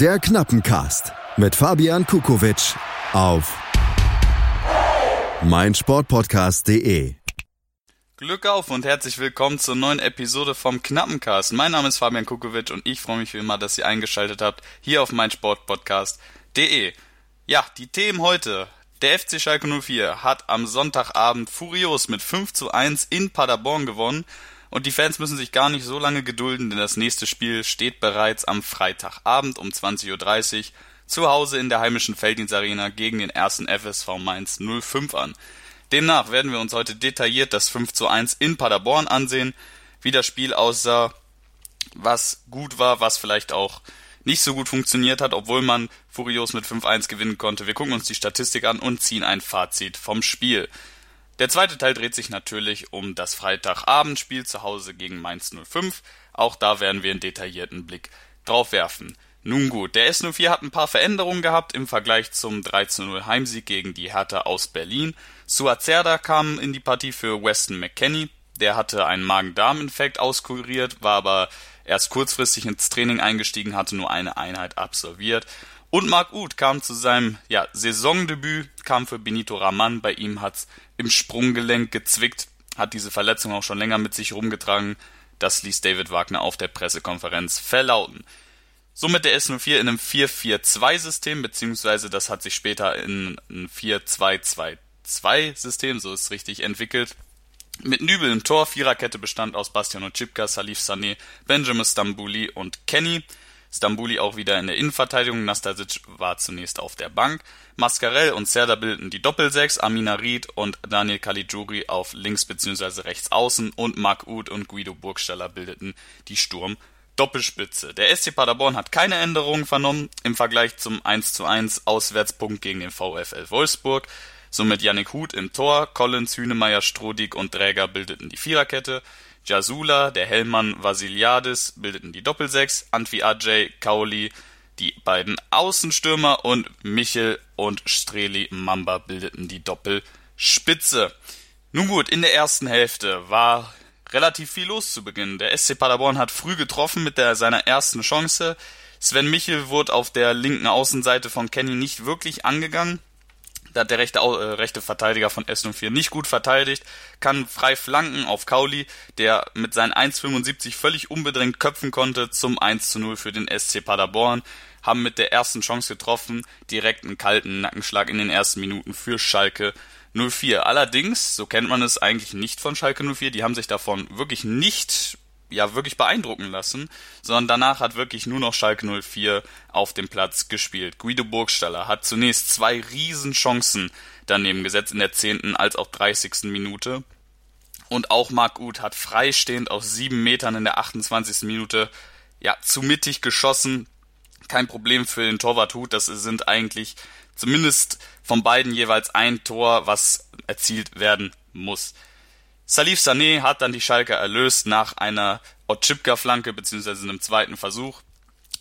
Der Knappencast mit Fabian Kukowitsch auf meinsportpodcast.de. Glück auf und herzlich willkommen zur neuen Episode vom Knappencast. Mein Name ist Fabian Kukowitsch und ich freue mich wie immer, dass ihr eingeschaltet habt hier auf meinsportpodcast.de. Ja, die Themen heute. Der FC Schalke 04 hat am Sonntagabend furios mit 5 zu 1 in Paderborn gewonnen und die Fans müssen sich gar nicht so lange gedulden, denn das nächste Spiel steht bereits am Freitagabend um 20.30 Uhr zu Hause in der heimischen Felddienstarena gegen den ersten FSV Mainz 05 an. Demnach werden wir uns heute detailliert das 5 zu 1 in Paderborn ansehen, wie das Spiel aussah, was gut war, was vielleicht auch nicht so gut funktioniert hat, obwohl man furios mit 5-1 gewinnen konnte. Wir gucken uns die Statistik an und ziehen ein Fazit vom Spiel. Der zweite Teil dreht sich natürlich um das Freitagabendspiel zu Hause gegen Mainz 05. Auch da werden wir einen detaillierten Blick drauf werfen. Nun gut, der S04 hat ein paar Veränderungen gehabt im Vergleich zum 13-0 Heimsieg gegen die Hertha aus Berlin. Suazerda kam in die Partie für Weston McKenney. Der hatte einen Magen-Darm-Infekt auskuriert, war aber erst kurzfristig ins Training eingestiegen, hatte nur eine Einheit absolviert. Und Marc Uth kam zu seinem ja, Saisondebüt, kam für Benito Raman. Bei ihm hat's im Sprunggelenk gezwickt, hat diese Verletzung auch schon länger mit sich rumgetragen. Das ließ David Wagner auf der Pressekonferenz verlauten. Somit der S04 in einem 4-4-2-System, beziehungsweise das hat sich später in ein 4-2-2-2-System, so ist es richtig, entwickelt. Mit Nübel im Tor, Viererkette bestand aus Bastian Ochipka, Salif Sané, Benjamin Stambouli und Kenny. Stambuli auch wieder in der Innenverteidigung, Nastasic war zunächst auf der Bank. Mascarell und Serda bildeten die Doppelsechs, Amina Ried und Daniel Caligiuri auf links bzw. rechts außen und Marc Uth und Guido Burgstaller bildeten die Sturm Doppelspitze. Der SC Paderborn hat keine Änderungen vernommen im Vergleich zum 1 zu 1 Auswärtspunkt gegen den VfL Wolfsburg. Somit Yannick Huth im Tor, Collins, Hünemeyer, Strodig und Träger bildeten die Viererkette. Jasula, der Hellmann Vasiliadis bildeten die Doppelsechs, Antwi Ajay, Kauli, die beiden Außenstürmer und Michel und Streli Mamba bildeten die Doppelspitze. Nun gut, in der ersten Hälfte war relativ viel los zu Beginn. Der SC Paderborn hat früh getroffen mit der, seiner ersten Chance. Sven Michel wurde auf der linken Außenseite von Kenny nicht wirklich angegangen. Da hat der rechte, äh, rechte Verteidiger von S04 nicht gut verteidigt, kann frei flanken auf Kauli, der mit seinen 1,75 völlig unbedrängt köpfen konnte zum 1 zu 0 für den SC Paderborn, haben mit der ersten Chance getroffen, direkt einen kalten Nackenschlag in den ersten Minuten für Schalke 04. Allerdings, so kennt man es eigentlich nicht von Schalke 04, die haben sich davon wirklich nicht ja wirklich beeindrucken lassen, sondern danach hat wirklich nur noch Schalke 04 auf dem Platz gespielt. Guido Burgstaller hat zunächst zwei Riesenchancen daneben gesetzt in der 10. als auch 30. Minute. Und auch Marc Uth hat freistehend aus sieben Metern in der 28. Minute ja zu mittig geschossen. Kein Problem für den Torwart Huth, das sind eigentlich zumindest von beiden jeweils ein Tor, was erzielt werden muss. Salif Sané hat dann die Schalke erlöst nach einer Otschipka-Flanke beziehungsweise einem zweiten Versuch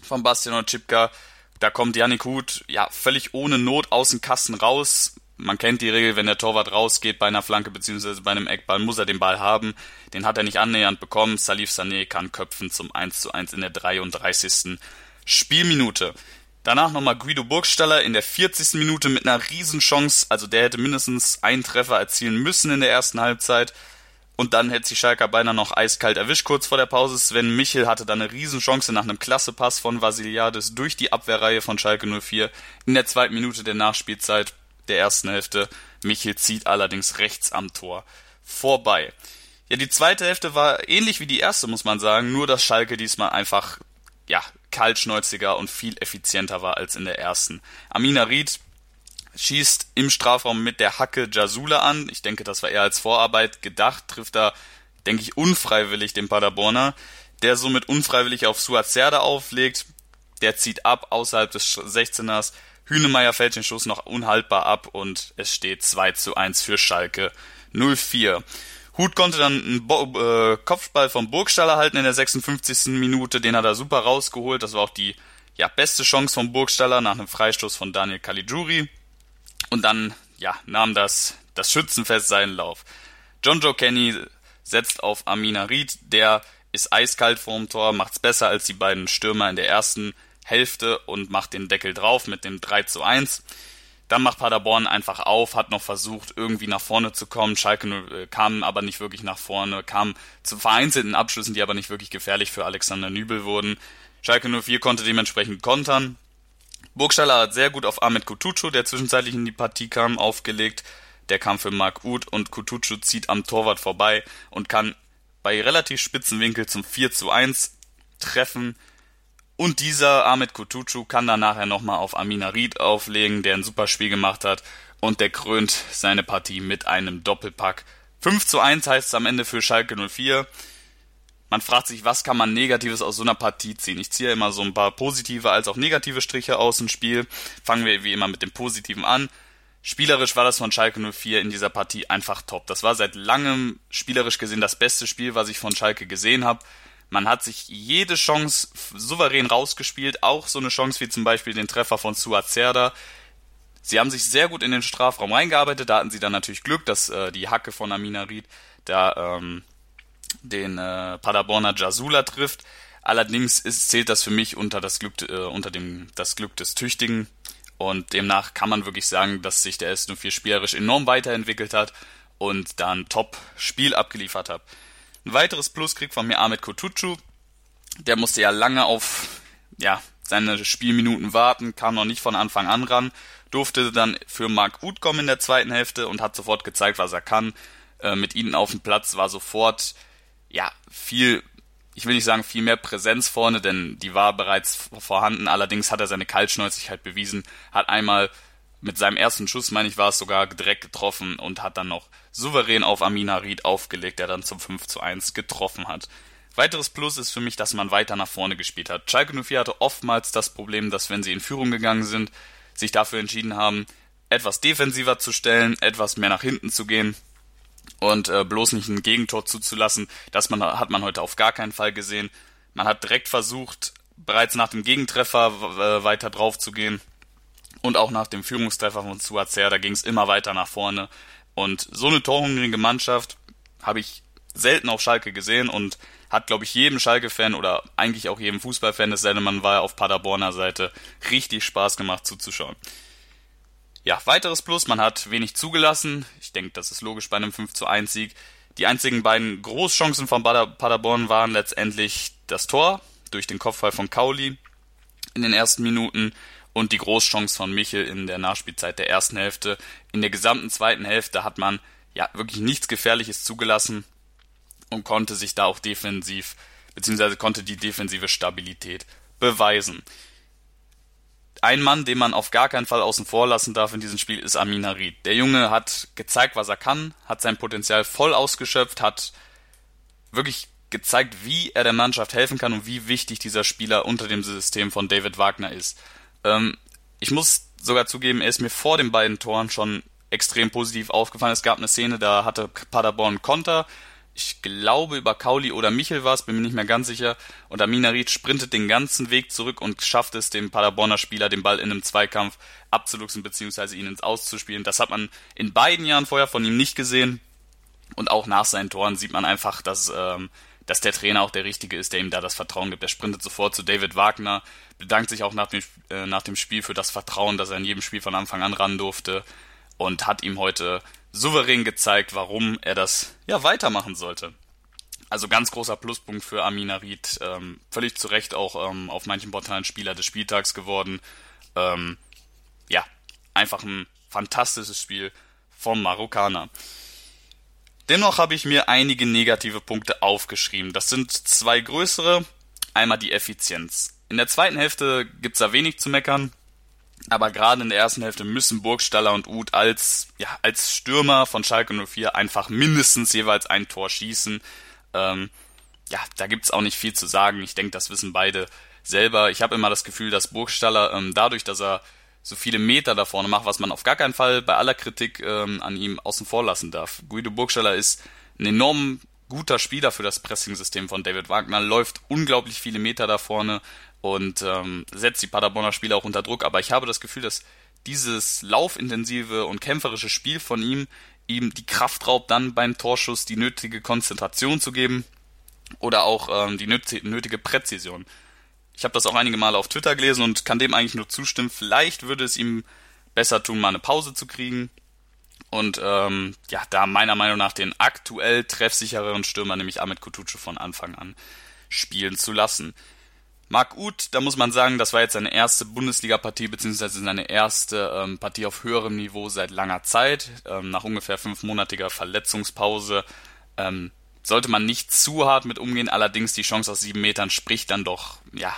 von Bastian Otschipka. Da kommt Yannick Huth ja völlig ohne Not aus dem Kasten raus. Man kennt die Regel, wenn der Torwart rausgeht bei einer Flanke beziehungsweise bei einem Eckball, muss er den Ball haben. Den hat er nicht annähernd bekommen. Salif Sané kann köpfen zum 1 zu 1 in der 33. Spielminute. Danach nochmal Guido Burgstaller in der 40. Minute mit einer Riesenchance. Also der hätte mindestens einen Treffer erzielen müssen in der ersten Halbzeit. Und dann hätte sich Schalke beinahe noch eiskalt erwischt kurz vor der Pause. Sven Michel hatte dann eine Riesenchance nach einem Klassepass von Vasiliades durch die Abwehrreihe von Schalke 04 in der zweiten Minute der Nachspielzeit der ersten Hälfte. Michel zieht allerdings rechts am Tor vorbei. Ja, die zweite Hälfte war ähnlich wie die erste, muss man sagen, nur dass Schalke diesmal einfach, ja, kaltschnäuziger und viel effizienter war als in der ersten. Amina Ried schießt im Strafraum mit der Hacke Jasula an. Ich denke, das war eher als Vorarbeit gedacht, trifft da, denke ich, unfreiwillig den Paderborner, der somit unfreiwillig auf Suazerda auflegt. Der zieht ab außerhalb des 16ers. Hünemeyer fällt den Schuss noch unhaltbar ab und es steht 2 zu 1 für Schalke 04. Hut konnte dann einen Bo äh, Kopfball vom Burgstaller halten in der 56. Minute, den hat er super rausgeholt. Das war auch die ja, beste Chance vom Burgstaller nach einem Freistoß von Daniel Caligiuri. Und dann, ja, nahm das, das Schützenfest seinen Lauf. John Joe Kenny setzt auf Amina Reed, der ist eiskalt vorm Tor, macht's besser als die beiden Stürmer in der ersten Hälfte und macht den Deckel drauf mit dem 3 zu 1. Dann macht Paderborn einfach auf, hat noch versucht, irgendwie nach vorne zu kommen. Schalke äh, kam aber nicht wirklich nach vorne, kam zu vereinzelten Abschlüssen, die aber nicht wirklich gefährlich für Alexander Nübel wurden. Schalke 04 konnte dementsprechend kontern. Burgstaller hat sehr gut auf Ahmed Kutucu, der zwischenzeitlich in die Partie kam, aufgelegt. Der kam für Marc Uth und Kutucu zieht am Torwart vorbei und kann bei relativ spitzen Winkel zum 4 zu 1 treffen. Und dieser Ahmed Kutucu kann dann nachher nochmal auf Amina Ried auflegen, der ein super Spiel gemacht hat. Und der krönt seine Partie mit einem Doppelpack. 5 zu 1 heißt es am Ende für Schalke 04. Man fragt sich, was kann man Negatives aus so einer Partie ziehen? Ich ziehe immer so ein paar positive als auch negative Striche aus dem Spiel. Fangen wir wie immer mit dem Positiven an. Spielerisch war das von Schalke 04 in dieser Partie einfach top. Das war seit langem spielerisch gesehen das beste Spiel, was ich von Schalke gesehen habe. Man hat sich jede Chance souverän rausgespielt, auch so eine Chance wie zum Beispiel den Treffer von Suazerda. Sie haben sich sehr gut in den Strafraum reingearbeitet, da hatten sie dann natürlich Glück, dass äh, die Hacke von Amina Ried da ähm, den äh, Paderborner Jasula trifft. Allerdings ist, zählt das für mich unter das Glück, äh, unter dem das Glück des Tüchtigen. Und demnach kann man wirklich sagen, dass sich der S04 spielerisch enorm weiterentwickelt hat und dann Top-Spiel abgeliefert hat. Ein weiteres Plus kriegt von mir Ahmed Kotucu. Der musste ja lange auf ja, seine Spielminuten warten, kam noch nicht von Anfang an ran, durfte dann für Marc Uth kommen in der zweiten Hälfte und hat sofort gezeigt, was er kann. Äh, mit ihnen auf dem Platz war sofort ja viel, ich will nicht sagen viel mehr Präsenz vorne, denn die war bereits vorhanden. Allerdings hat er seine Kaltschnäuzigkeit bewiesen, hat einmal mit seinem ersten Schuss, meine ich, war es sogar direkt getroffen und hat dann noch souverän auf Amina Ried aufgelegt, der dann zum 5 zu 1 getroffen hat. Weiteres Plus ist für mich, dass man weiter nach vorne gespielt hat. Schalke 04 hatte oftmals das Problem, dass wenn sie in Führung gegangen sind, sich dafür entschieden haben, etwas defensiver zu stellen, etwas mehr nach hinten zu gehen und äh, bloß nicht ein Gegentor zuzulassen. Das man, hat man heute auf gar keinen Fall gesehen. Man hat direkt versucht, bereits nach dem Gegentreffer äh, weiter drauf zu gehen und auch nach dem Führungstreffer von Suazer, da ging es immer weiter nach vorne. Und so eine torhungrige Mannschaft habe ich selten auf Schalke gesehen und hat, glaube ich, jedem Schalke-Fan oder eigentlich auch jedem Fußballfan, denn, man war auf Paderborner Seite, richtig Spaß gemacht zuzuschauen. Ja, weiteres Plus, man hat wenig zugelassen. Ich denke, das ist logisch bei einem 5 zu 1 Sieg. Die einzigen beiden Großchancen von Paderborn waren letztendlich das Tor durch den Kopfball von Kauli in den ersten Minuten und die Großchance von Michel in der Nachspielzeit der ersten Hälfte. In der gesamten zweiten Hälfte hat man ja wirklich nichts Gefährliches zugelassen und konnte sich da auch defensiv, beziehungsweise konnte die defensive Stabilität beweisen. Ein Mann, den man auf gar keinen Fall außen vor lassen darf in diesem Spiel, ist Amin Harid. Der Junge hat gezeigt, was er kann, hat sein Potenzial voll ausgeschöpft, hat wirklich gezeigt, wie er der Mannschaft helfen kann und wie wichtig dieser Spieler unter dem System von David Wagner ist. Ähm, ich muss sogar zugeben, er ist mir vor den beiden Toren schon extrem positiv aufgefallen. Es gab eine Szene, da hatte Paderborn Konter. Ich glaube, über Kauli oder Michel war es, bin mir nicht mehr ganz sicher. Und Aminarit sprintet den ganzen Weg zurück und schafft es, dem Paderborner Spieler den Ball in einem Zweikampf abzuluxen bzw. ihn ins Auszuspielen. Das hat man in beiden Jahren vorher von ihm nicht gesehen. Und auch nach seinen Toren sieht man einfach, dass ähm, dass der Trainer auch der Richtige ist, der ihm da das Vertrauen gibt. Er sprintet sofort zu David Wagner, bedankt sich auch nach dem, äh, nach dem Spiel für das Vertrauen, dass er in jedem Spiel von Anfang an ran durfte und hat ihm heute souverän gezeigt, warum er das ja weitermachen sollte. Also ganz großer Pluspunkt für Amina Ried, ähm, völlig zu Recht auch ähm, auf manchen Portalen Spieler des Spieltags geworden. Ähm, ja, einfach ein fantastisches Spiel vom Marokkaner. Dennoch habe ich mir einige negative Punkte aufgeschrieben. Das sind zwei größere. Einmal die Effizienz. In der zweiten Hälfte gibt's da wenig zu meckern. Aber gerade in der ersten Hälfte müssen Burgstaller und Uth als, ja, als Stürmer von Schalke 04 einfach mindestens jeweils ein Tor schießen. Ähm, ja, da gibt's auch nicht viel zu sagen. Ich denke, das wissen beide selber. Ich habe immer das Gefühl, dass Burgstaller ähm, dadurch, dass er so viele Meter da vorne macht, was man auf gar keinen Fall bei aller Kritik ähm, an ihm außen vor lassen darf. Guido Burgstaller ist ein enorm guter Spieler für das Pressing-System von David Wagner, läuft unglaublich viele Meter da vorne und ähm, setzt die Paderborner Spieler auch unter Druck. Aber ich habe das Gefühl, dass dieses laufintensive und kämpferische Spiel von ihm ihm die Kraft raubt, dann beim Torschuss die nötige Konzentration zu geben oder auch ähm, die nötige Präzision Ich habe das auch einige Male auf Twitter gelesen und kann dem eigentlich nur zustimmen. Vielleicht würde es ihm besser tun, mal eine Pause zu kriegen. Und ähm, ja, da meiner Meinung nach den aktuell treffsichereren Stürmer, nämlich Ahmed Kutucu von Anfang an spielen zu lassen. Marc Uth, da muss man sagen, das war jetzt seine erste Bundesliga-Partie, beziehungsweise seine erste ähm, Partie auf höherem Niveau seit langer Zeit. Ähm, nach ungefähr fünfmonatiger Verletzungspause ähm, sollte man nicht zu hart mit umgehen, allerdings die Chance aus sieben Metern spricht dann doch, ja,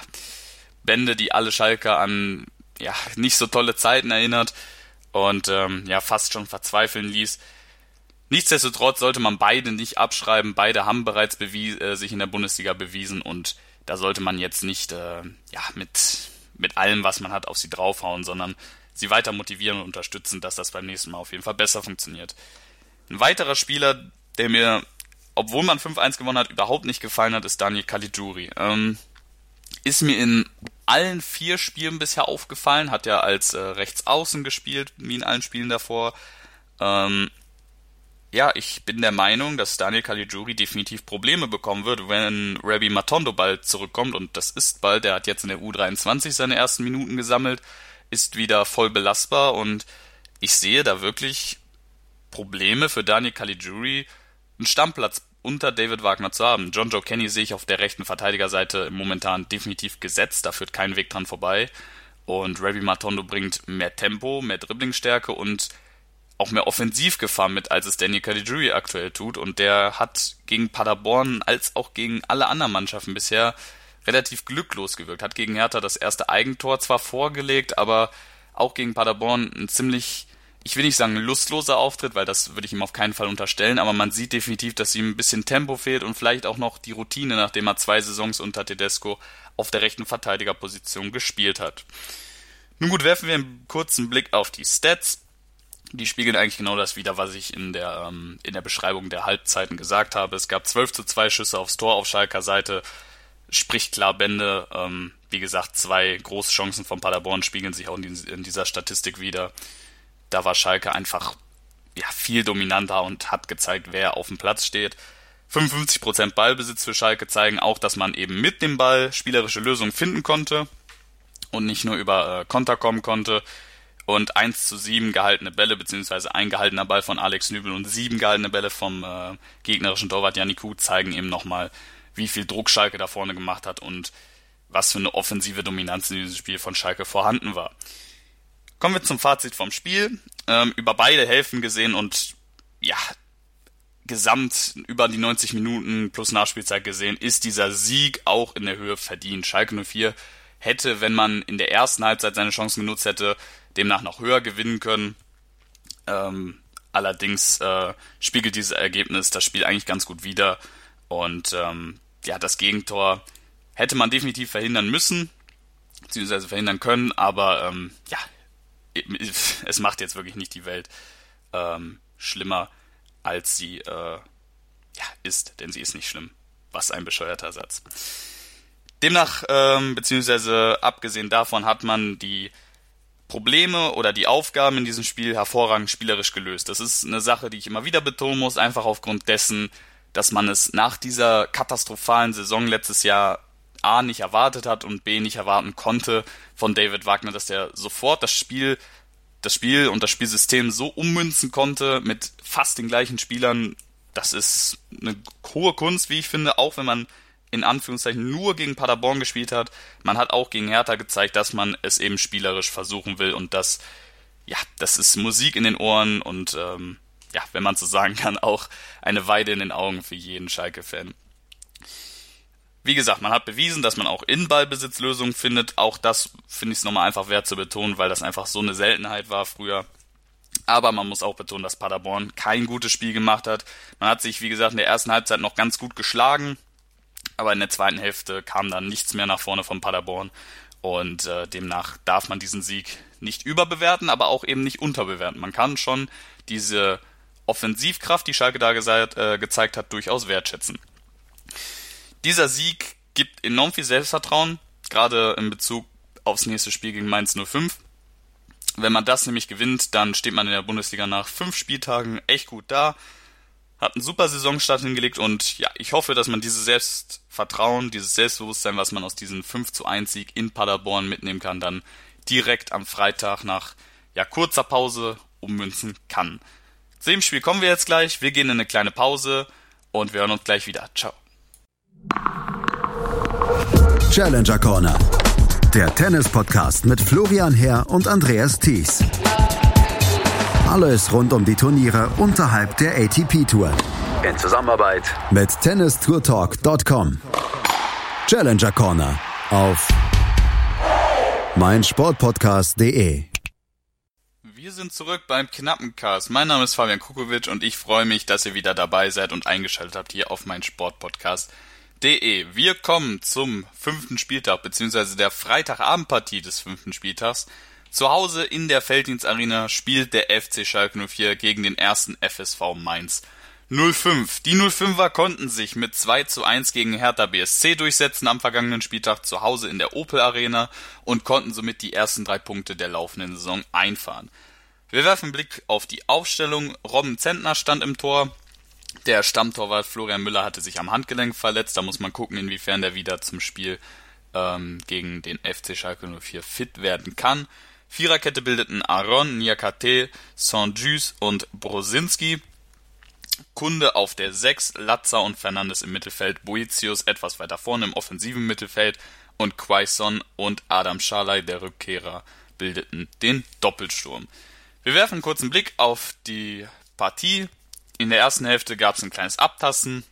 Bände, die alle Schalker an ja, nicht so tolle Zeiten erinnert und ähm, ja, fast schon verzweifeln ließ. Nichtsdestotrotz sollte man beide nicht abschreiben. Beide haben bereits äh, sich in der Bundesliga bewiesen und da sollte man jetzt nicht äh, ja, mit, mit allem, was man hat, auf sie draufhauen, sondern sie weiter motivieren und unterstützen, dass das beim nächsten Mal auf jeden Fall besser funktioniert. Ein weiterer Spieler, der mir, obwohl man 5-1 gewonnen hat, überhaupt nicht gefallen hat, ist Daniel Caligiuri. Ähm, ist mir in allen vier Spielen bisher aufgefallen, hat ja als äh, Rechtsaußen gespielt, wie in allen Spielen davor. Ähm, ja, ich bin der Meinung, dass Daniel Caligiuri definitiv Probleme bekommen wird, wenn Rabbi Matondo bald zurückkommt und das ist bald. Der hat jetzt in der U23 seine ersten Minuten gesammelt, ist wieder voll belastbar und ich sehe da wirklich Probleme für Daniel Caligiuri, einen Stammplatz unter David Wagner zu haben. John Joe Kenny sehe ich auf der rechten Verteidigerseite momentan definitiv gesetzt, da führt kein Weg dran vorbei. Und Rabbi Matondo bringt mehr Tempo, mehr Dribblingstärke und auch mehr Offensivgefahr mit, als es Danny Caligiuri aktuell tut. Und der hat gegen Paderborn als auch gegen alle anderen Mannschaften bisher relativ glücklos gewirkt. Hat gegen Hertha das erste Eigentor zwar vorgelegt, aber auch gegen Paderborn ein ziemlich, ich will nicht sagen lustloser Auftritt, weil das würde ich ihm auf keinen Fall unterstellen, aber man sieht definitiv, dass ihm ein bisschen Tempo fehlt und vielleicht auch noch die Routine, nachdem er zwei Saisons unter Tedesco auf der rechten Verteidigerposition gespielt hat. Nun gut, werfen wir einen kurzen Blick auf die Stats die spiegeln eigentlich genau das wieder, was ich in der, ähm, in der Beschreibung der Halbzeiten gesagt habe. Es gab 12 zu 2 Schüsse aufs Tor auf Schalker Seite, spricht klar Bände. Ähm, wie gesagt, zwei große Chancen von Paderborn spiegeln sich auch in, in dieser Statistik wieder. Da war Schalke einfach ja, viel dominanter und hat gezeigt, wer auf dem Platz steht. 55% Ballbesitz für Schalke zeigen auch, dass man eben mit dem Ball spielerische Lösungen finden konnte und nicht nur über äh, Konter kommen konnte und 1 zu 7 gehaltene Bälle, beziehungsweise ein gehaltener Ball von Alex Nübel und sieben gehaltene Bälle vom äh, gegnerischen Torwart Janiku zeigen eben nochmal, wie viel Druck Schalke da vorne gemacht hat und was für eine offensive Dominanz in diesem Spiel von Schalke vorhanden war. Kommen wir zum Fazit vom Spiel. Ähm, über beide Hälften gesehen und ja, gesamt über die 90 Minuten plus Nachspielzeit gesehen, ist dieser Sieg auch in der Höhe verdient. Schalke 04 hätte, wenn man in der ersten Halbzeit seine Chancen genutzt hätte, demnach noch höher gewinnen können. Ähm, allerdings äh, spiegelt dieses Ergebnis das Spiel eigentlich ganz gut wider. Und ähm, ja, das Gegentor hätte man definitiv verhindern müssen, beziehungsweise verhindern können, aber ähm, ja, es macht jetzt wirklich nicht die Welt ähm, schlimmer, als sie äh, ja, ist, denn sie ist nicht schlimm. Was ein bescheuerter Satz. Demnach, ähm, beziehungsweise abgesehen davon, hat man die Probleme oder die Aufgaben in diesem Spiel hervorragend spielerisch gelöst. Das ist eine Sache, die ich immer wieder betonen muss, einfach aufgrund dessen, dass man es nach dieser katastrophalen Saison letztes Jahr A nicht erwartet hat und B nicht erwarten konnte von David Wagner, dass er sofort das Spiel, das Spiel und das Spielsystem so ummünzen konnte mit fast den gleichen Spielern. Das ist eine hohe Kunst, wie ich finde, auch wenn man in Anführungszeichen nur gegen Paderborn gespielt hat. Man hat auch gegen Hertha gezeigt, dass man es eben spielerisch versuchen will und das, ja, das ist Musik in den Ohren und ähm, ja, wenn man so sagen kann, auch eine Weide in den Augen für jeden Schalke-Fan. Wie gesagt, man hat bewiesen, dass man auch in Ballbesitz findet. Auch das finde ich es nochmal einfach wert zu betonen, weil das einfach so eine Seltenheit war früher. Aber man muss auch betonen, dass Paderborn kein gutes Spiel gemacht hat. Man hat sich, wie gesagt, in der ersten Halbzeit noch ganz gut geschlagen. Aber in der zweiten Hälfte kam dann nichts mehr nach vorne von Paderborn. Und äh, demnach darf man diesen Sieg nicht überbewerten, aber auch eben nicht unterbewerten. Man kann schon diese Offensivkraft, die Schalke da gesagt, äh, gezeigt hat, durchaus wertschätzen. Dieser Sieg gibt enorm viel Selbstvertrauen, gerade in Bezug aufs nächste Spiel gegen Mainz 05. Wenn man das nämlich gewinnt, dann steht man in der Bundesliga nach fünf Spieltagen echt gut da hat einen super Saisonstart hingelegt und ja, ich hoffe, dass man dieses Selbstvertrauen, dieses Selbstbewusstsein, was man aus diesem 5 zu 1 Sieg in Paderborn mitnehmen kann, dann direkt am Freitag nach ja, kurzer Pause ummünzen kann. Zu dem Spiel kommen wir jetzt gleich. Wir gehen in eine kleine Pause und wir hören uns gleich wieder. Ciao. Challenger Corner. Der Tennis-Podcast mit Florian Herr und Andreas Thies. Alles rund um die Turniere unterhalb der ATP-Tour. In Zusammenarbeit mit tennistourtalk.com. Challenger Corner auf meinsportpodcast.de. Wir sind zurück beim knappen Cast. Mein Name ist Fabian Kukovic und ich freue mich, dass ihr wieder dabei seid und eingeschaltet habt hier auf meinsportpodcast.de. Wir kommen zum fünften Spieltag beziehungsweise der Freitagabendpartie des fünften Spieltags. Zu Hause in der Felddienstarena spielt der FC Schalke 04 gegen den ersten FSV Mainz 05. Die 05er konnten sich mit 2 zu 1 gegen Hertha BSC durchsetzen am vergangenen Spieltag zu Hause in der Opel Arena und konnten somit die ersten drei Punkte der laufenden Saison einfahren. Wir werfen einen Blick auf die Aufstellung. Robben Zentner stand im Tor. Der Stammtorwart Florian Müller hatte sich am Handgelenk verletzt. Da muss man gucken, inwiefern der wieder zum Spiel ähm, gegen den FC Schalke 04 fit werden kann. Viererkette bildeten Aaron, Niakate, Saint-Just und Brosinski. Kunde auf der 6, Latza und Fernandes im Mittelfeld, Boetius etwas weiter vorne im offensiven Mittelfeld und Quaison und Adam Schalay, der Rückkehrer, bildeten den Doppelsturm. Wir werfen einen kurzen Blick auf die Partie. In der ersten Hälfte gab es ein kleines Abtasten.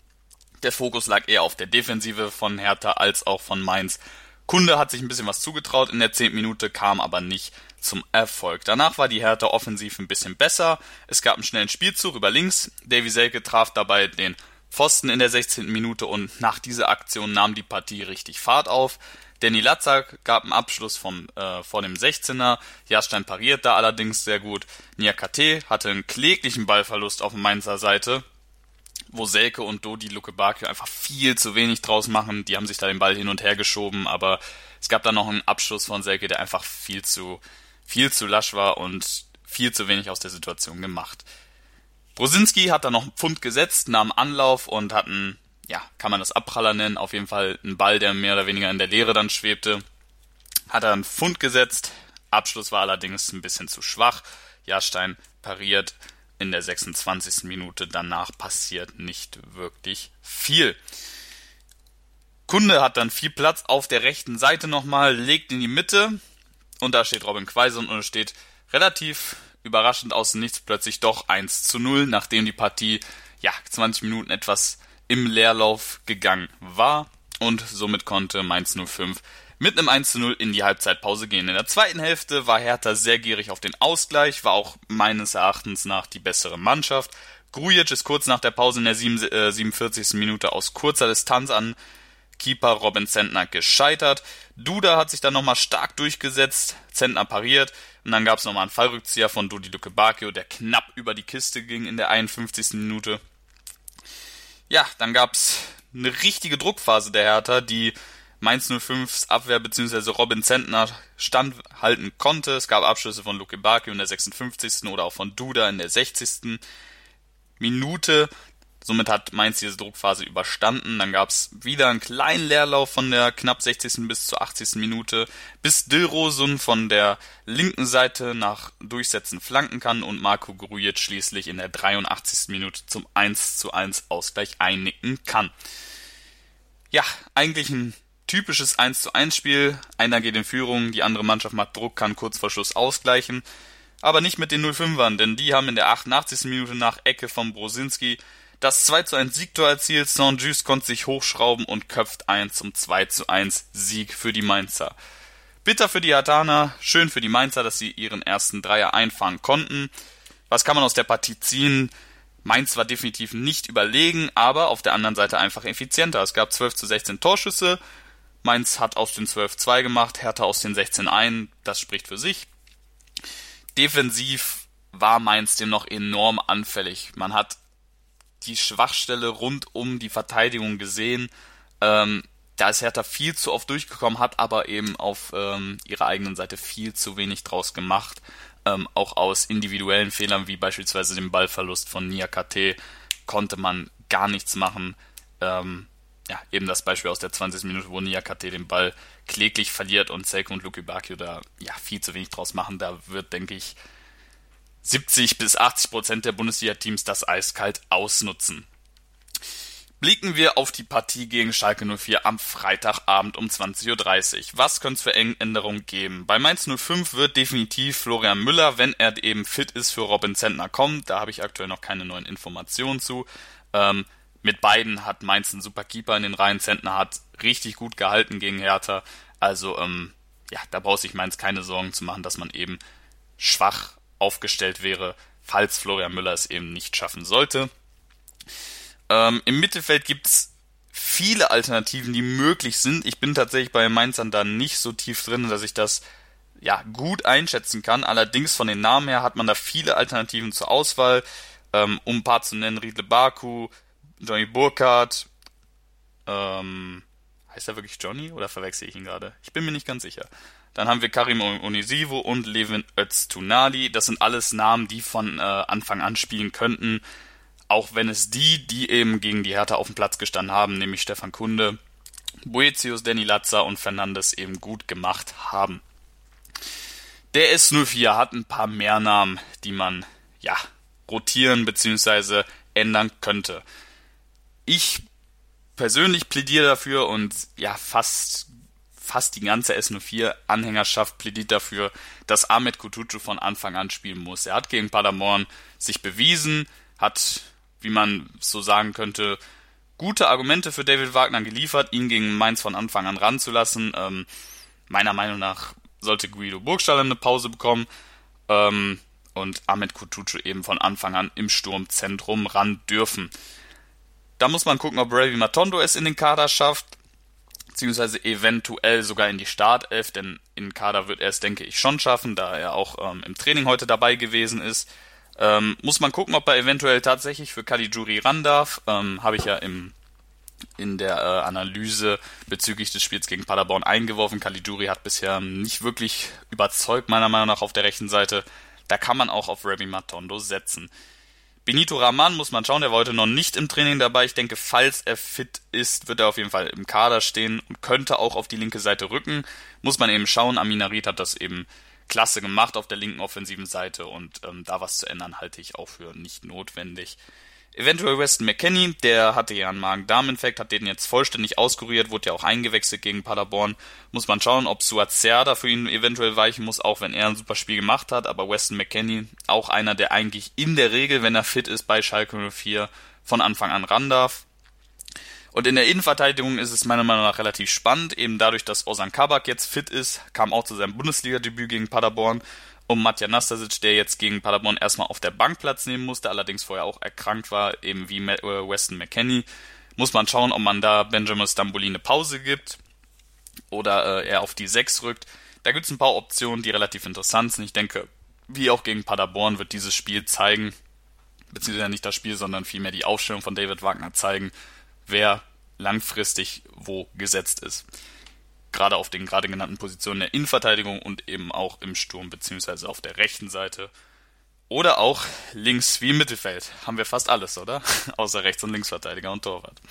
Der Fokus lag eher auf der Defensive von Hertha als auch von Mainz. Kunde hat sich ein bisschen was zugetraut in der 10. Minute, kam aber nicht zum Erfolg. Danach war die Hertha offensiv ein bisschen besser. Es gab einen schnellen Spielzug über links. Davy Selke traf dabei den Pfosten in der 16. Minute und nach dieser Aktion nahm die Partie richtig Fahrt auf. Danny Latzak gab einen Abschluss vom, äh, vor dem 16er. Jahrstein parierte allerdings sehr gut. Niakate hatte einen kläglichen Ballverlust auf Mainzer Seite, wo Selke und Dodi Lukebakio einfach viel zu wenig draus machen. Die haben sich da den Ball hin und her geschoben, aber es gab dann noch einen Abschluss von Selke, der einfach viel zu viel zu lasch war und viel zu wenig aus der Situation gemacht. Brosinski hat da noch einen Pfund gesetzt, nahm Anlauf und hat einen, ja, kann man das Abpraller nennen, auf jeden Fall einen Ball, der mehr oder weniger in der Leere dann schwebte. Hat er einen Pfund gesetzt, Abschluss war allerdings ein bisschen zu schwach. Jahrstein pariert in der 26. Minute, danach passiert nicht wirklich viel. Kunde hat dann viel Platz auf der rechten Seite nochmal, legt in die Mitte, und da steht Robin Quaison und steht relativ überraschend aus Nichts plötzlich doch 1 zu 0, nachdem die Partie ja 20 Minuten etwas im Leerlauf gegangen war und somit konnte Mainz 05 mit einem 1 zu 0 in die Halbzeitpause gehen. In der zweiten Hälfte war Hertha sehr gierig auf den Ausgleich, war auch meines Erachtens nach die bessere Mannschaft. Grujic ist kurz nach der Pause in der 47. Äh, Minute aus kurzer Distanz an Keeper Robin Zentner gescheitert. Duda hat sich dann nochmal stark durchgesetzt, Zentner pariert und dann gab es nochmal einen Fallrückzieher von Dodi Lukebakio, der knapp über die Kiste ging in der 51. Minute. Ja, dann gab es eine richtige Druckphase der Hertha, die Mainz 05s Abwehr bzw. Robin Zentner standhalten konnte. Es gab Abschlüsse von Luke Bakio in der 56. oder auch von Duda in der 60. Minute. Somit hat Mainz diese Druckphase überstanden. Dann gab es wieder einen kleinen Leerlauf von der knapp 60. bis zur 80. Minute, bis Dilrosun von der linken Seite nach Durchsetzen flanken kann und Marco Grujic schließlich in der 83. Minute zum 1 zu 1 Ausgleich einnicken kann. Ja, eigentlich ein typisches 1 zu 1 Spiel. Einer geht in Führung, die andere Mannschaft macht Druck, kann kurz vor Schluss ausgleichen. Aber nicht mit den 05ern, denn die haben in der 88. Minute nach Ecke von Brosinski das 2 zu 1 Siegtor erzielt, Saint-Just konnte sich hochschrauben und köpft ein zum 2 zu 1 Sieg für die Mainzer. Bitter für die Adana, schön für die Mainzer, dass sie ihren ersten Dreier einfahren konnten. Was kann man aus der Partie ziehen? Mainz war definitiv nicht überlegen, aber auf der anderen Seite einfach effizienter. Es gab 12 zu 16 Torschüsse. Mainz hat aus den 12 2 gemacht, Hertha aus den 16 ein. Das spricht für sich. Defensiv war Mainz dem noch enorm anfällig. Man hat die Schwachstelle rund um die Verteidigung gesehen. Ähm, da ist Hertha viel zu oft durchgekommen, hat aber eben auf ähm, ihrer eigenen Seite viel zu wenig draus gemacht. Ähm, auch aus individuellen Fehlern, wie beispielsweise dem Ballverlust von Niakate, konnte man gar nichts machen. Ähm, ja, eben das Beispiel aus der 20. Minute, wo Niakate den Ball kläglich verliert und Selke und Luki Bakio da ja viel zu wenig draus machen. Da wird, denke ich, 70 bis 80 Prozent der Bundesliga-Teams das eiskalt ausnutzen. Blicken wir auf die Partie gegen Schalke 04 am Freitagabend um 20.30 Uhr. Was könnte es für Änderungen geben? Bei Mainz 05 wird definitiv Florian Müller, wenn er eben fit ist, für Robin Zentner kommen. Da habe ich aktuell noch keine neuen Informationen zu. Ähm, mit beiden hat Mainz einen super Keeper in den Reihen. Zentner hat richtig gut gehalten gegen Hertha. Also, ähm, ja, da braucht sich Mainz keine Sorgen zu machen, dass man eben schwach aufgestellt wäre, falls Florian Müller es eben nicht schaffen sollte. Ähm, Im Mittelfeld gibt's viele Alternativen, die möglich sind. Ich bin tatsächlich bei Mainzern da nicht so tief drin, dass ich das ja gut einschätzen kann. Allerdings von den Namen her hat man da viele Alternativen zur Auswahl. Ähm, um ein paar zu nennen, Riedle Baku, Johnny Burkhardt, ähm, heißt er wirklich Johnny oder verwechsel ich ihn gerade? Ich bin mir nicht ganz sicher. Dann haben wir Karim Onisivo und Levin Öztunali. Das sind alles Namen, die von äh, Anfang an spielen könnten. Auch wenn es die, die eben gegen die Hertha auf dem Platz gestanden haben, nämlich Stefan Kunde, Boetius, Danny Latza und Fernandes eben gut gemacht haben. Der S04 hat ein paar mehr Namen, die man, ja, rotieren bzw. ändern könnte. Ich persönlich plädiere dafür und ja, fast fast die ganze S04-Anhängerschaft plädiert dafür, dass Ahmed Kutucu von Anfang an spielen muss. Er hat gegen Paderborn sich bewiesen, hat, wie man so sagen könnte, gute Argumente für David Wagner geliefert, ihn gegen Mainz von Anfang an ranzulassen. Ähm, meiner Meinung nach sollte Guido Burgstaller eine Pause bekommen ähm, und Ahmed Kutucu eben von Anfang an im Sturmzentrum ran dürfen. Da muss man gucken, ob Ravi Matondo es in den Kader schafft beziehungsweise eventuell sogar in die Startelf, denn in Kader wird er es, denke ich, schon schaffen, da er auch ähm, im Training heute dabei gewesen ist. Ähm, muss man gucken, ob er eventuell tatsächlich für Caligiuri ran darf. Ähm, Habe ich ja im, in der äh, Analyse bezüglich des Spiels gegen Paderborn eingeworfen. Caligiuri hat bisher nicht wirklich überzeugt, meiner Meinung nach, auf der rechten Seite. Da kann man auch auf Remy Matondo setzen. Benito Raman muss man schauen, der war heute noch nicht im Training dabei. Ich denke, falls er fit ist, wird er auf jeden Fall im Kader stehen und könnte auch auf die linke Seite rücken. Muss man eben schauen. Aminarit hat das eben klasse gemacht auf der linken offensiven Seite und ähm, da was zu ändern halte ich auch für nicht notwendig. Eventuell Weston McKenney, der hatte ja einen Magen-Darm-Infekt, hat den jetzt vollständig auskuriert, wurde ja auch eingewechselt gegen Paderborn. Muss man schauen, ob Suazerda für ihn eventuell weichen muss, auch wenn er ein super Spiel gemacht hat. Aber Weston McKenney, auch einer, der eigentlich in der Regel, wenn er fit ist, bei Schalke 04 von Anfang an ran darf. Und in der Innenverteidigung ist es meiner Meinung nach relativ spannend, eben dadurch, dass Ozan Kabak jetzt fit ist, kam auch zu seinem Bundesliga-Debüt gegen Paderborn um Matja Nastasic, der jetzt gegen Paderborn erstmal auf der Bank Platz nehmen musste, allerdings vorher auch erkrankt war, eben wie äh, Weston McKenney. Muss man schauen, ob man da Benjamin Stamboli eine Pause gibt oder äh, er auf die 6 rückt. Da gibt es ein paar Optionen, die relativ interessant sind. Ich denke, wie auch gegen Paderborn wird dieses Spiel zeigen, beziehungsweise nicht das Spiel, sondern vielmehr die Aufstellung von David Wagner zeigen, wer langfristig wo gesetzt ist gerade auf den gerade genannten Positionen der Innenverteidigung und eben auch im Sturm beziehungsweise auf der rechten Seite. Oder auch links wie im Mittelfeld. Haben wir fast alles, oder? Außer Rechts- und Linksverteidiger und Torwart.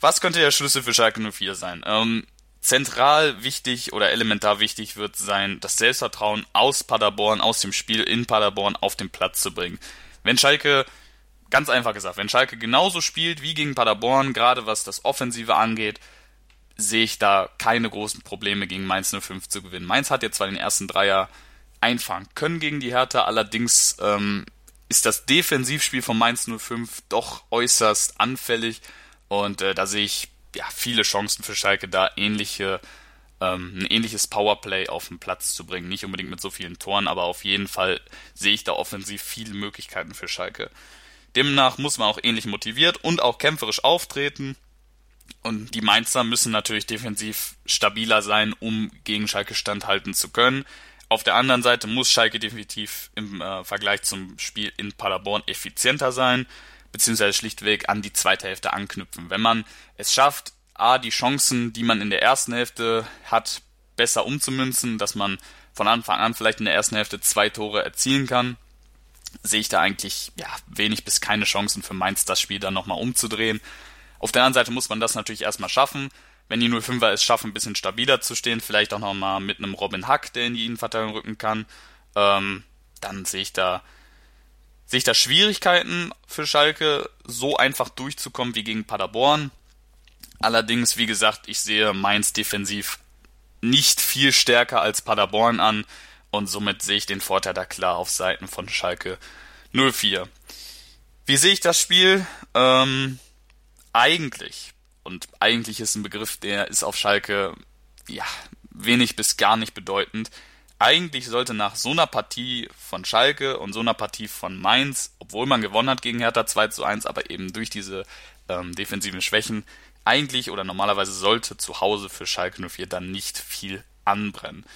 Was könnte der Schlüssel für Schalke 04 sein? Ähm, zentral wichtig oder elementar wichtig wird sein, das Selbstvertrauen aus Paderborn, aus dem Spiel in Paderborn auf den Platz zu bringen. Wenn Schalke, ganz einfach gesagt, wenn Schalke genauso spielt wie gegen Paderborn, gerade was das Offensive angeht, sehe ich da keine großen Probleme gegen Mainz 05 zu gewinnen. Mainz hat jetzt zwar den ersten Dreier einfahren können gegen die Hertha, allerdings ähm, ist das Defensivspiel von Mainz 05 doch äußerst anfällig und äh, da sehe ich ja viele Chancen für Schalke da ähnliche ähm, ein ähnliches Powerplay auf den Platz zu bringen. Nicht unbedingt mit so vielen Toren, aber auf jeden Fall sehe ich da offensiv viele Möglichkeiten für Schalke. Demnach muss man auch ähnlich motiviert und auch kämpferisch auftreten. Und die Mainzer müssen natürlich defensiv stabiler sein, um gegen Schalke standhalten zu können. Auf der anderen Seite muss Schalke definitiv im äh, Vergleich zum Spiel in Paderborn effizienter sein, beziehungsweise schlichtweg an die zweite Hälfte anknüpfen. Wenn man es schafft, A, die Chancen, die man in der ersten Hälfte hat, besser umzumünzen, dass man von Anfang an vielleicht in der ersten Hälfte zwei Tore erzielen kann, sehe ich da eigentlich ja, wenig bis keine Chancen für Mainz, das Spiel dann nochmal umzudrehen. Auf der anderen Seite muss man das natürlich erstmal schaffen. Wenn die 05er es schaffen, ein bisschen stabiler zu stehen, vielleicht auch nochmal mit einem Robin Hack, der in die Innenverteidigung rücken kann, ähm, dann sehe ich da sehe ich da Schwierigkeiten für Schalke, so einfach durchzukommen wie gegen Paderborn. Allerdings, wie gesagt, ich sehe Mainz defensiv nicht viel stärker als Paderborn an und somit sehe ich den Vorteil da klar auf Seiten von Schalke 04. Wie sehe ich das Spiel? Ähm, eigentlich, und eigentlich ist ein Begriff, der ist auf Schalke ja wenig bis gar nicht bedeutend. Eigentlich sollte nach so einer Partie von Schalke und so einer Partie von Mainz, obwohl man gewonnen hat gegen Hertha 2 zu 1, aber eben durch diese ähm, defensiven Schwächen, eigentlich oder normalerweise sollte zu Hause für Schalke 04 dann nicht viel anbrennen.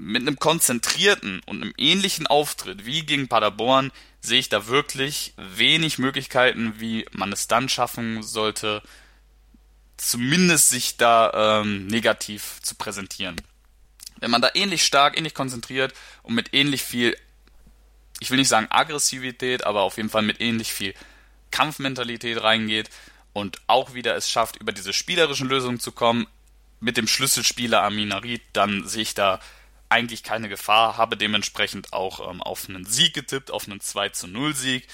Mit einem konzentrierten und einem ähnlichen Auftritt wie gegen Paderborn sehe ich da wirklich wenig Möglichkeiten, wie man es dann schaffen sollte, zumindest sich da ähm, negativ zu präsentieren. Wenn man da ähnlich stark, ähnlich konzentriert und mit ähnlich viel, ich will nicht sagen Aggressivität, aber auf jeden Fall mit ähnlich viel Kampfmentalität reingeht, und auch wieder es schafft, über diese spielerischen Lösungen zu kommen, mit dem Schlüsselspieler Aminarit, dann sehe ich da eigentlich keine Gefahr, habe dementsprechend auch ähm, auf einen Sieg getippt, auf einen 2 zu 0 Sieg.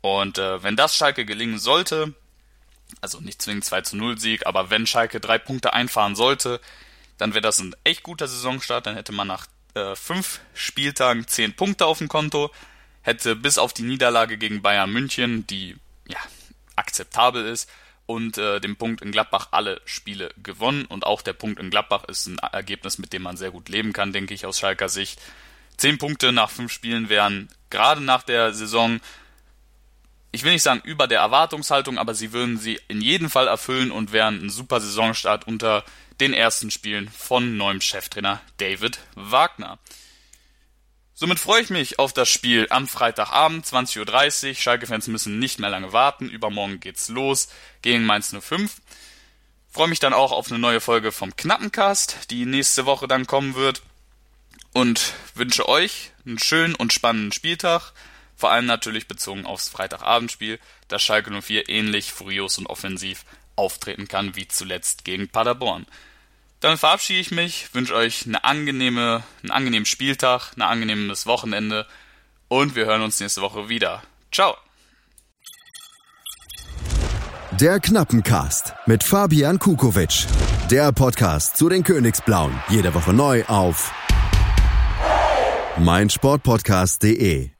Und äh, wenn das Schalke gelingen sollte, also nicht zwingend 2 zu 0 Sieg, aber wenn Schalke drei Punkte einfahren sollte, dann wäre das ein echt guter Saisonstart, dann hätte man nach äh, fünf Spieltagen zehn Punkte auf dem Konto, hätte bis auf die Niederlage gegen Bayern München, die ja akzeptabel ist, und äh, dem Punkt in Gladbach alle Spiele gewonnen. Und auch der Punkt in Gladbach ist ein Ergebnis, mit dem man sehr gut leben kann, denke ich, aus Schalker Sicht. Zehn Punkte nach fünf Spielen wären gerade nach der Saison, ich will nicht sagen über der Erwartungshaltung, aber sie würden sie in jedem Fall erfüllen und wären ein super Saisonstart unter den ersten Spielen von neuem Cheftrainer David Wagner. Somit freue ich mich auf das Spiel am Freitagabend, 20.30 Uhr. Schalke-Fans müssen nicht mehr lange warten. Übermorgen geht's los gegen Mainz 05. Freue mich dann auch auf eine neue Folge vom Knappencast, die nächste Woche dann kommen wird. Und wünsche euch einen schönen und spannenden Spieltag. Vor allem natürlich bezogen aufs Freitagabendspiel, dass Schalke 04 ähnlich furios und offensiv auftreten kann wie zuletzt gegen Paderborn. Dann verabschiede ich mich, wünsche euch eine angenehme, einen angenehmen Spieltag, ein angenehmes Wochenende und wir hören uns nächste Woche wieder. Ciao! Der Knappencast mit Fabian Kukowitsch. Der Podcast zu den Königsblauen. Jede Woche neu auf meinsportpodcast.de